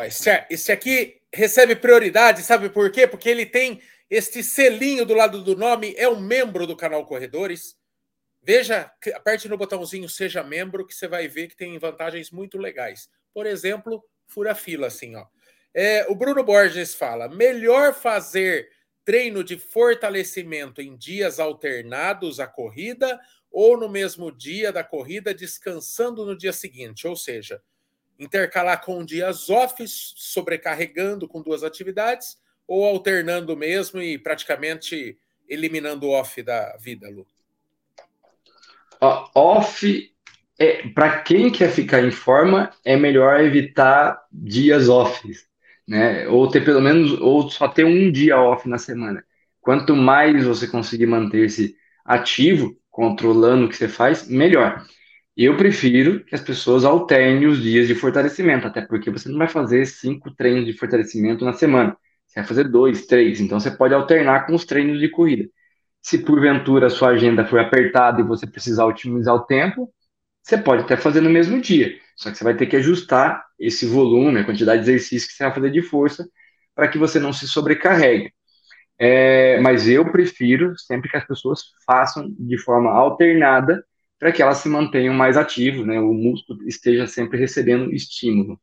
Ó, esse, esse aqui recebe prioridade, sabe por quê? Porque ele tem este selinho do lado do nome, é um membro do canal Corredores. Veja, aperte no botãozinho Seja Membro, que você vai ver que tem vantagens muito legais. Por exemplo, fura fila, assim, ó. É, o Bruno Borges fala: melhor fazer treino de fortalecimento em dias alternados à corrida ou no mesmo dia da corrida, descansando no dia seguinte, ou seja, intercalar com dias off, sobrecarregando com duas atividades, ou alternando mesmo e praticamente eliminando o off da vida, Lu? Uh, off, é, para quem quer ficar em forma, é melhor evitar dias off, né? Ou ter pelo menos, ou só ter um dia off na semana. Quanto mais você conseguir manter-se ativo, controlando o que você faz, melhor. Eu prefiro que as pessoas alternem os dias de fortalecimento, até porque você não vai fazer cinco treinos de fortalecimento na semana. Você vai fazer dois, três. Então você pode alternar com os treinos de corrida. Se porventura a sua agenda for apertada e você precisar otimizar o tempo, você pode até fazer no mesmo dia. Só que você vai ter que ajustar esse volume, a quantidade de exercícios que você vai fazer de força, para que você não se sobrecarregue. É, mas eu prefiro sempre que as pessoas façam de forma alternada para que elas se mantenham mais ativas, né? O músculo esteja sempre recebendo estímulo.